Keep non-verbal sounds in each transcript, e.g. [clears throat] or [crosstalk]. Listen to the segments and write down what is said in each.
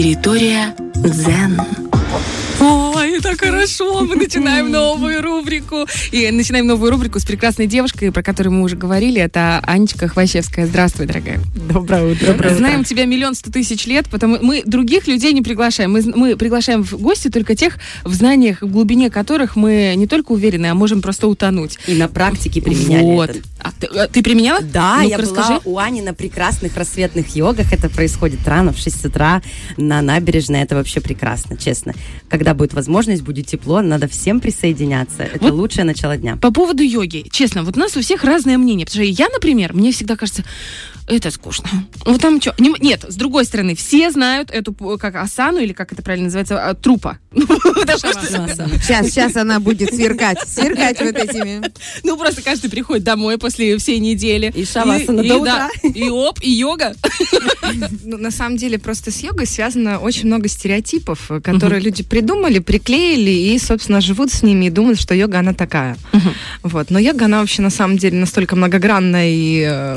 Территория дзен. Ой, так хорошо, мы начинаем новую рубрику. И начинаем новую рубрику с прекрасной девушкой, про которую мы уже говорили. Это Анечка Хвощевская. Здравствуй, дорогая. Доброе утро. Доброе Знаем тебя миллион сто тысяч лет, потому мы других людей не приглашаем. Мы, мы приглашаем в гости только тех, в знаниях, в глубине которых мы не только уверены, а можем просто утонуть. И на практике применяли Вот. это. Ты, а ты применяла? Да, Ну-ка, я расскажи. была у Ани на прекрасных рассветных йогах. Это происходит рано, в 6 утра на набережной. Это вообще прекрасно, честно. Когда будет возможность, будет тепло, надо всем присоединяться. Это Вот лучшее начало дня. По поводу йоги, честно, вот у нас у всех разное мнение. Потому что я, например, мне всегда кажется, это скучно. Вот там что? Нет, с другой стороны, все знают эту как асану, или как это правильно называется, а, трупа. [laughs] Что- Сейчас, [laughs] сейчас она будет сверкать, сверкать вот этими. Ну, просто каждый приходит домой после всей недели. И шавасана до и да, И оп, и йога. [laughs] Ну, на самом деле, просто с йогой связано очень много стереотипов, э, которые люди придумали, приклеили и, собственно, живут с ними и думают, что йога, она такая. Вот. Но йога, она вообще, на самом деле, настолько многогранная и,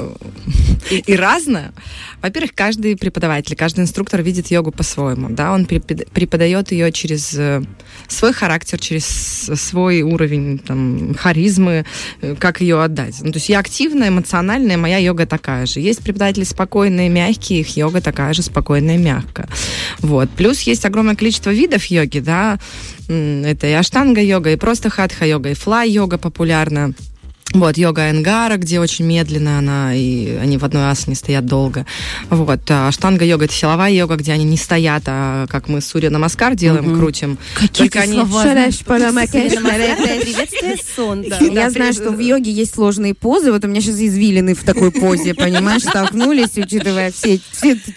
э, и разная. Во-первых, каждый преподаватель, каждый инструктор видит йогу по-своему. Да? Он препод- преподает ее через э, свой характер, через свой уровень там, харизмы, э, как ее отдать. Ну, то есть я активная, эмоциональная, моя йога такая же. Есть преподаватели спокойные, мягкие, их йога такая же спокойная, мягкая. Вот. Плюс есть огромное количество видов йоги, да, это и аштанга-йога, и просто хатха-йога, и флай-йога популярна. Вот, йога Энгара, где очень медленно она, и они в одной асане стоят долго. Вот, а аштанга-йога – это силовая йога, где они не стоят, а как мы Сурья Намаскар делаем, крутим. Только они... Приветствие, сон. да. Я знаю, что в йоге есть сложные позы. Вот у меня сейчас извилины в такой позе, понимаешь, столкнулись, учитывая все,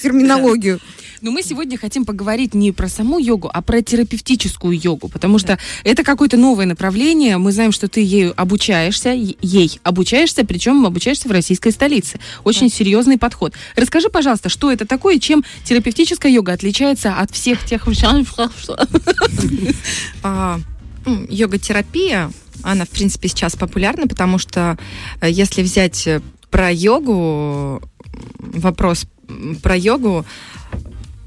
терминологию. Но мы сегодня хотим поговорить не про саму йогу, а про терапевтическую йогу, потому что это какое-то новое направление. Мы знаем, что ты ею обучаешься, ей обучаешься, причем обучаешься в российской столице. Очень серьезный подход. Расскажи, пожалуйста, что это такое чем терапевтическая йога отличается от всех тех... А, йога-терапия, она, в принципе, сейчас популярна, потому что э, если взять э, про йогу, вопрос про йогу,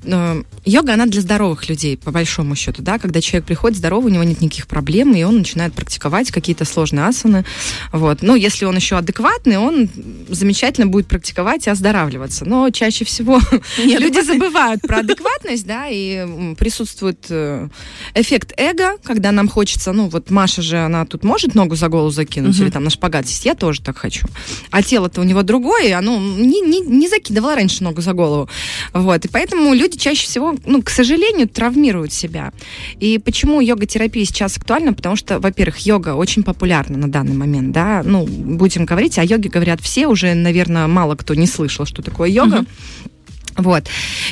э, йога, она для здоровых людей, по большому счету, да, когда человек приходит здоровый, у него нет никаких проблем, и он начинает практиковать какие-то сложные асаны, вот. Ну, если он еще адекватный, он замечательно будет практиковать и оздоравливаться, но чаще всего [laughs] люди [laughs] забывают про адекватность, да, и присутствует э, эффект эго, когда нам хочется, ну, вот Маша же, она тут может ногу за голову закинуть Мгм. или там на шпагат сесть, я тоже так хочу. А тело-то у него другое, оно не, не, не закидывало раньше ногу за голову. Вот, и поэтому люди чаще всего, ну, к сожалению, травмируют себя. И почему йога-терапия сейчас актуальна? Потому что, во-первых, йога очень популярна на данный момент, да, ну, будем говорить, о йоге говорят все, уже, наверное, мало кто не слышал, что такое йога. Мгм. Вот.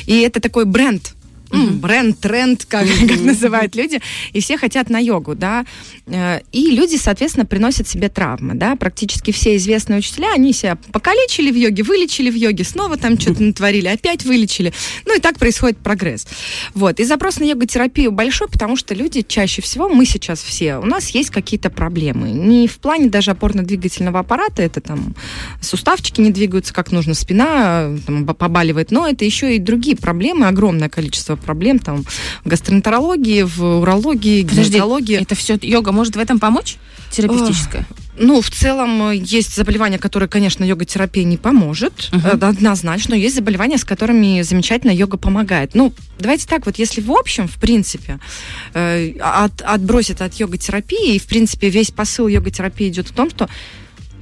И это такой бренд, бренд, тренд, как, [laughs] как называют люди, и все хотят на йогу, да, Э, и люди, соответственно, приносят себе травмы, да, практически все известные учителя, они себя покалечили в йоге, вылечили в йоге, снова там что-то натворили, опять вылечили, ну и так происходит прогресс, вот, и запрос на йога-терапию большой, потому что люди чаще всего, мы сейчас все, у нас есть какие-то проблемы, не в плане даже опорно-двигательного аппарата, это там суставчики не двигаются как нужно, спина там, побаливает, но это еще и другие проблемы, огромное количество проблем там в гастроэнтерологии, в урологии, гинекологии. это все йога может в этом помочь? Терапевтическая? Ну, в целом, э, есть заболевания, которые, конечно, йога-терапия не поможет, э, однозначно, но есть заболевания, с которыми замечательно йога помогает. Ну, давайте так, вот если в общем, в принципе, э, от, отбросить от йога-терапии, и, в принципе, весь посыл йога-терапии идет в том, что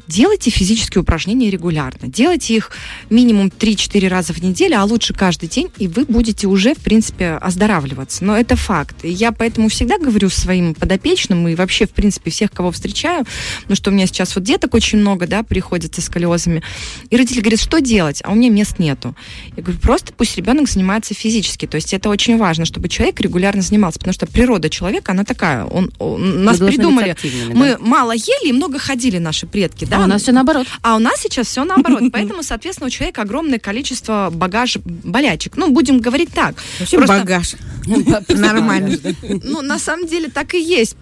делайте физические упражнения регулярно. Делайте их минимум 3-4 раза в неделю, а лучше каждый день, и вы будете уже, в принципе, оздоравливаться. Но это факт. И я поэтому всегда говорю своим подопечным и вообще, в принципе, всех, кого встречаю, ну что у меня сейчас вот деток очень много, да, приходится с сколиозами, и родители говорят, что делать, а у меня мест нету. Я говорю, просто пусть ребенок занимается физически. То есть это очень важно, чтобы человек регулярно занимался, потому что природа человека, она такая. Он, он- нас придумали. Мы да. мало ели и много ходили наши предки, да, А у нас все наоборот. А у нас сейчас все наоборот. [laughs] Поэтому, соответственно, у человека огромное количество багаж болячек. Ну, будем говорить так. Вообще Просто- багаж. [laughs] Нормально. Ну, на самом деле так и есть.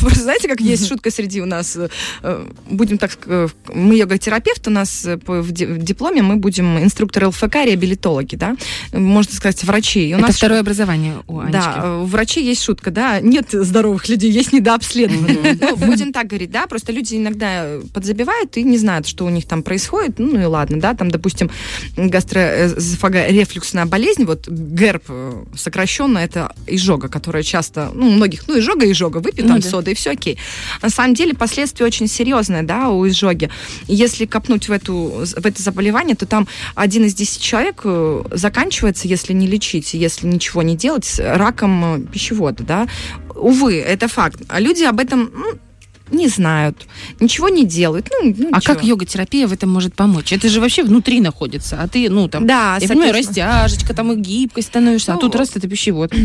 Просто знаете, как есть шутка среди у нас, э, будем так сказать, мы йога-терапевт, у нас э, по- в ди- в дипломе мы будем инструкторы ЛФК, реабилитологи, да, можно сказать, врачи. Это нас второе образование у Анечки. Да, э, у врачей есть шутка, да, нет здоровых людей, есть недообследованные. Ну, будем так говорить, да, просто люди иногда подзабивают и не знают, что у них там происходит, ну и ладно, да, там, допустим, гастроэзофагорефлюксная болезнь, вот ГЭРБ э, сокращенно, это изжога, которая часто, ну, у многих, ну, изжога, изжога, выпей Ну там да. сода и все окей. На самом деле последствия очень серьезные, да, у изжоги. Если копнуть в, эту, в это заболевание, то там один из десяти человек э, заканчивается, если не лечить, если ничего не делать, раком э, пищевода, да. Увы, это факт. А люди об этом ну, не знают, ничего не делают. Ну, ну, А ничего. как йога-терапия в этом может помочь? Это же вообще внутри находится, а ты, ну, там, Да, я понимаю, растяжечка, там и гибкость становишься, а Ну, тут раз это пищевод. [clears throat]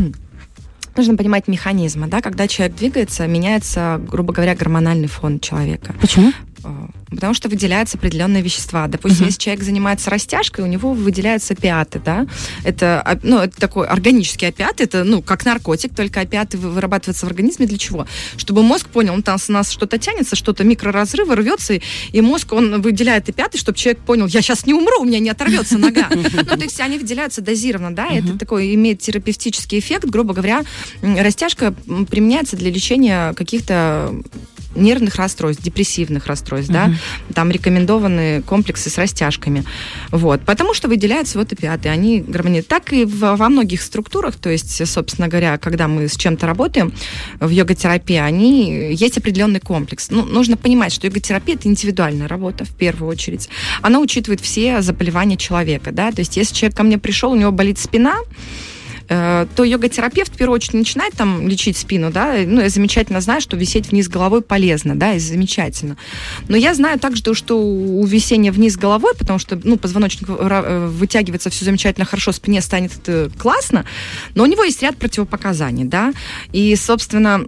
нужно понимать механизмы, да, когда человек двигается, меняется, грубо говоря, гормональный фон человека. Почему? Э, Потому что выделяются определенные вещества. Допустим, Мгм. если человек занимается растяжкой, у него выделяются опиаты, да. Это, ну, это такой органический опиат, это, ну, как наркотик, только опиаты вы- вырабатываются в организме для чего? Чтобы мозг понял, ну, там с нас что-то тянется, что-то микроразрывы рвется, и, мозг, он выделяет опиаты, чтобы человек понял, я сейчас не умру, у меня не оторвется нога. Ну, то есть они выделяются дозированно, да, это такой имеет терапевтический эффект, грубо говоря, растяжка применяется для лечения каких-то нервных расстройств, депрессивных расстройств, да, там рекомендованы комплексы с растяжками, вот, потому что выделяются вот опиаты, они гармонируют. Так и в- во многих структурах, то есть, собственно говоря, когда мы с чем-то работаем в йога-терапии, они, есть определенный комплекс. Ну, нужно понимать, что йога-терапия – это индивидуальная работа, в первую очередь. Она учитывает все заболевания человека, да, то есть, если человек ко мне пришел, у него болит спина, э, то йога-терапевт в первую очередь начинает там лечить спину, да, ну, я замечательно знаю, что висеть вниз головой полезно, да, и замечательно. Но я знаю также, то, что у висения вниз головой, потому что, ну, позвоночник э, вытягивается, все замечательно, хорошо, спине станет э, классно, но у него есть ряд противопоказаний, да, и, собственно,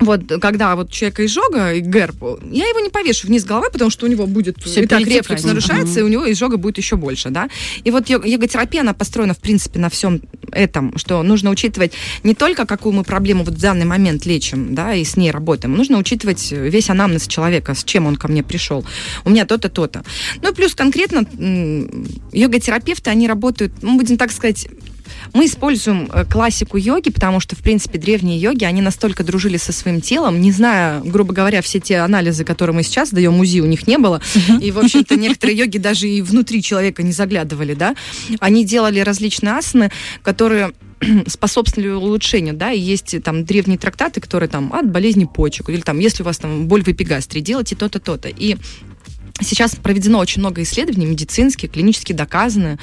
вот, когда вот человека изжога и герб, я его не повешу вниз головой, потому что у него будет Всё и так рефлюкс нарушается, и у него изжога будет еще больше, да. И вот йога- йога-терапия, она построена, в принципе, на всем этом, что нужно учитывать не только, какую мы проблему вот в данный момент лечим, да, и с ней работаем, нужно учитывать весь анамнез человека, с чем он ко мне пришел. У меня то-то, то-то. Ну и плюс конкретно йога-терапевты, они работают, ну, будем так сказать, мы используем э, классику йоги, потому что, в принципе, древние йоги, они настолько дружили со своим телом, не зная, грубо говоря, все те анализы, которые мы сейчас даем УЗИ, у них не было. И, в общем-то, некоторые йоги даже и внутри человека не заглядывали, да. Они делали различные асаны, которые [clears throat] способствовали улучшению, да, и есть э, там древние трактаты, которые там от болезни почек, или там, если у вас там боль в эпигастре, делайте то-то, то-то. И Сейчас проведено очень много исследований медицинских, клинически доказаны.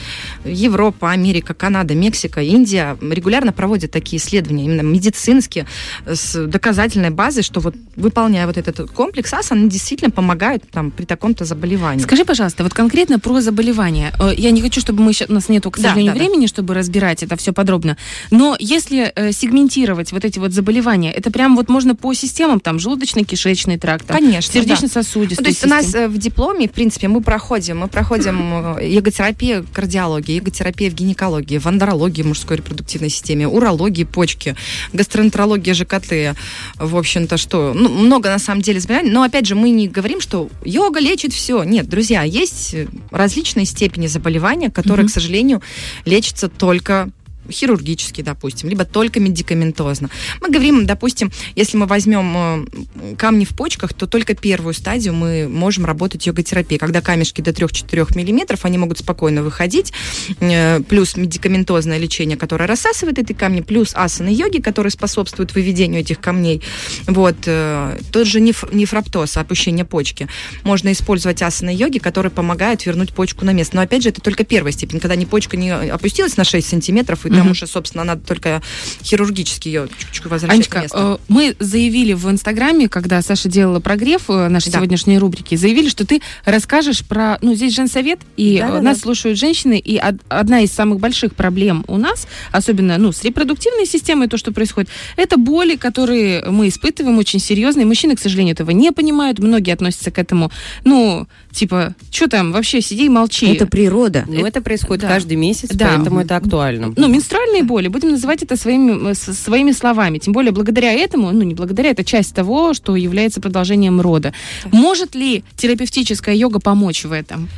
Европа, Америка, Канада, Мексика, Индия регулярно проводят такие исследования, именно медицинские, с доказательной базой, что вот выполняя вот этот комплекс ас, они действительно помогают там при таком-то заболевании. Скажи, пожалуйста, вот конкретно про заболевания. Э, Я не хочу, чтобы мы ща- у нас нету, к Да, сожалению, да, да. времени, чтобы разбирать это все подробно. Но если э, сегментировать вот эти вот заболевания, это прям вот можно по системам, там, желудочно-кишечный тракт, там, Конечно, да. Ну, то есть у нас э, в дипломе, в принципе, мы проходим, мы проходим э, йоготерапию кардиологии, йоготерапия в гинекологии, в андрологии мужской репродуктивной системе, урологии почки, гастроэнтерология ЖКТ, в общем-то, что, ну, много на самом деле заболеваний, но опять же мы не говорим, что йога лечит все. Нет, друзья, есть различные степени заболевания, которые, Мгм. к сожалению, лечатся только хирургически, допустим, либо только медикаментозно. Мы говорим, допустим, если мы возьмем э, камни в почках, то только первую стадию мы можем работать йога-терапией. Когда камешки до 3-4 миллиметров, они могут спокойно выходить, э, плюс медикаментозное лечение, которое рассасывает эти камни, плюс асаны йоги, которые способствуют выведению этих камней. Вот. э, Тот же неф- нефроптоз, опущение почки. Можно использовать асаны йоги, которые помогают вернуть почку на место. Но опять же, это только первая степень, когда не почка не опустилась на 6 сантиметров и потому Мгм. что, собственно, надо только хирургически ее чуть-чуть возвращать Анечка, к месту. э, мы заявили в Инстаграме, когда Саша делала прогрев э, нашей Да. сегодняшней рубрики, заявили, что ты расскажешь про... Ну, здесь женсовет, и Да, нас да. слушают женщины, и од- одна из самых больших проблем у нас, особенно ну, с репродуктивной системой, то, что происходит, это боли, которые мы испытываем очень серьезные. Мужчины, к сожалению, этого не понимают, многие относятся к этому, ну, типа, что там, вообще сиди и молчи. Это природа. Ну, это происходит да. каждый месяц, Да. поэтому это актуально. Ну, менструальные боли, будем называть это своими, э, своими словами. Тем более, благодаря этому, ну, не благодаря, это часть того, что является продолжением рода. Может ли терапевтическая йога помочь в этом?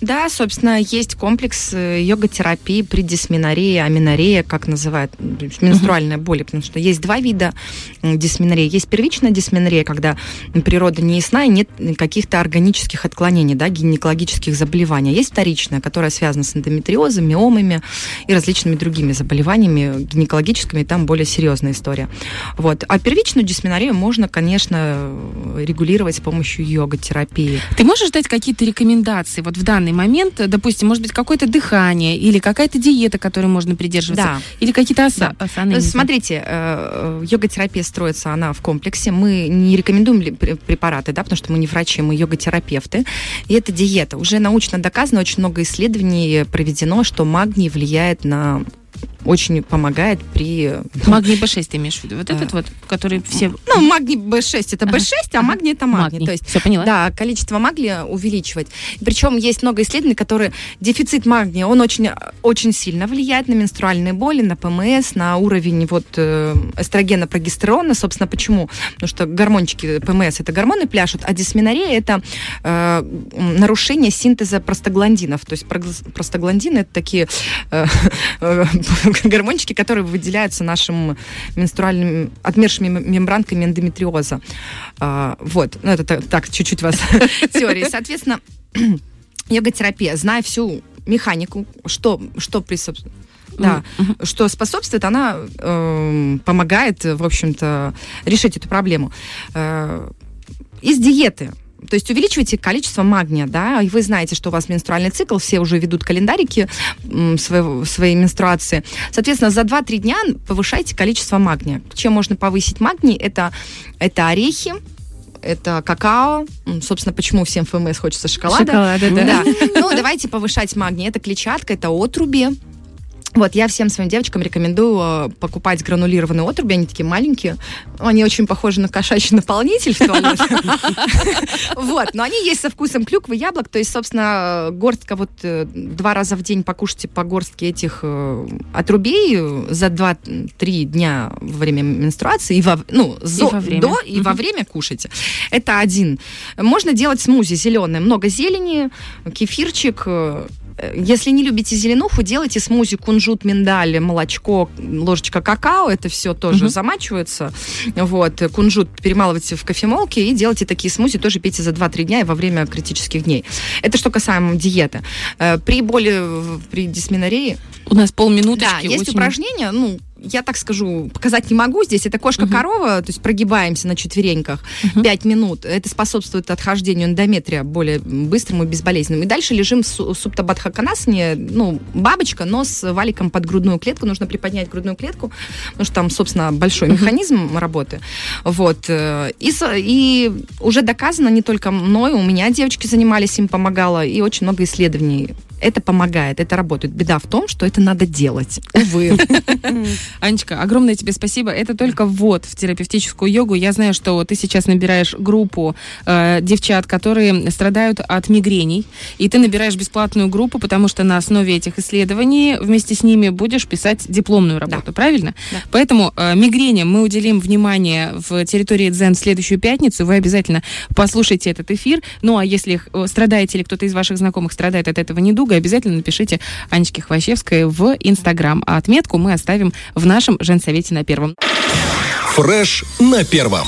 Да, собственно, есть комплекс э, йога-терапии при дисменорее, аминорея, как называют, м, то есть менструальная боль, потому что есть два вида м, дисменореи. Есть первичная дисменорея, когда природа не ясна и нет каких-то органических отклонений, да, гинекологических заболеваний. А Есть вторичная, которая связана с эндометриозом, миомами и различными другими заболеваниями гинекологическими, там более серьезная история. Вот. А первичную дисменорею можно, конечно, регулировать с помощью йога-терапии. Ты можешь дать какие-то рекомендации вот в данный момент? Допустим, может быть, какое-то дыхание или какая-то диета, которой можно придерживаться? Да. Или какие-то аса- Да. асаны? знаю. Смотрите, э, йога-терапия строится, она в комплексе. Мы не рекомендуем препараты, да, потому что мы не врачи, мы йога-терапевты. И это диета. Уже научно доказано, очень много исследований проведено, что магний влияет на очень помогает при... Магний Б6 ты имеешь в виду? Вот этот вот, который все... Ну, магний B6 это Ага. B6, а магний это магний. То есть Все поняла? Да, количество магния увеличивать. Причем есть много исследований, которые дефицит магния, он очень, очень сильно влияет на менструальные боли, на ПМС, на уровень вот э, эстрогена, прогестерона. Собственно, почему? Потому что гормончики ПМС это гормоны пляшут, а дисменорея это э, нарушение синтеза простагландинов. То есть простагландины это такие э, э, [laughs] гормончики, которые выделяются нашим менструальным отмершими мембранками эндометриоза. А, вот, ну это та- так, чуть-чуть вас [laughs] теории. Соответственно, [clears throat] йога-терапия, зная всю механику, что, что присоб- да, что способствует, она эм, помогает, в общем-то, решить эту проблему. Э, из диеты. То есть увеличивайте количество магния, да, и вы знаете, что у вас менструальный цикл, все уже ведут календарики своего, своей менструации. Соответственно, за 2-3 дня повышайте количество магния. Чем можно повысить магний? Это, это орехи, это какао. Собственно, почему всем ФМС хочется шоколада. Шоколада, да. Да. Ну, давайте повышать магний. Это клетчатка, это отруби. Вот, я всем своим девочкам рекомендую э, покупать гранулированные отруби, они такие маленькие, они очень похожи на кошачий наполнитель в туалет. [laughs] Вот, но они есть со вкусом клюквы, яблок, то есть, собственно, горстка вот э, два раза в день покушайте по горстке этих э, отрубей за 2-3 дня во время менструации, и во, ну, зо- во время. до и во время кушайте. Это один. Можно делать смузи зеленое, много зелени, кефирчик, если не любите зеленуху, делайте смузи кунжут, миндаль, молочко, ложечка какао. Это все тоже Мгм. замачивается. Вот. Кунжут перемалывайте в кофемолке и делайте такие смузи. Тоже пейте за 2-3 дня и во время критических дней. Это что касаемо диеты. Э, При боли, при дисменореи У нас полминуточки. да, есть очень- упражнения, ну, я так скажу, показать не могу здесь. Это кошка-корова, то есть прогибаемся на четвереньках Мгм. 5 минут. Это способствует отхождению эндометрия более быстрому и безболезненному. И дальше лежим в су- субтабадхаканасане, ну, бабочка, но с валиком под грудную клетку. Нужно приподнять грудную клетку, потому что там, собственно, большой механизм работы. Вот. э, И, и уже доказано не только мной, у меня девочки занимались, им помогало, и очень много исследований. Это помогает, это работает. Беда в том, что это надо делать. Увы. [laughs] Анечка, огромное тебе спасибо. Это только ввод в терапевтическую йогу. Я знаю, что ты сейчас набираешь группу э, девчат, которые страдают от мигрений, и ты набираешь бесплатную группу, потому что на основе этих исследований вместе с ними будешь писать дипломную работу, правильно? Да. Поэтому э, мигреням мы уделим внимание в территории Дзен в следующую пятницу. Вы обязательно послушайте этот эфир. Ну а если э, страдаете или кто-то из ваших знакомых страдает от этого недуга, обязательно напишите Анечке Хвощевской в Инстаграм. А отметку мы оставим в нашем женсовете на первом. Фреш на первом.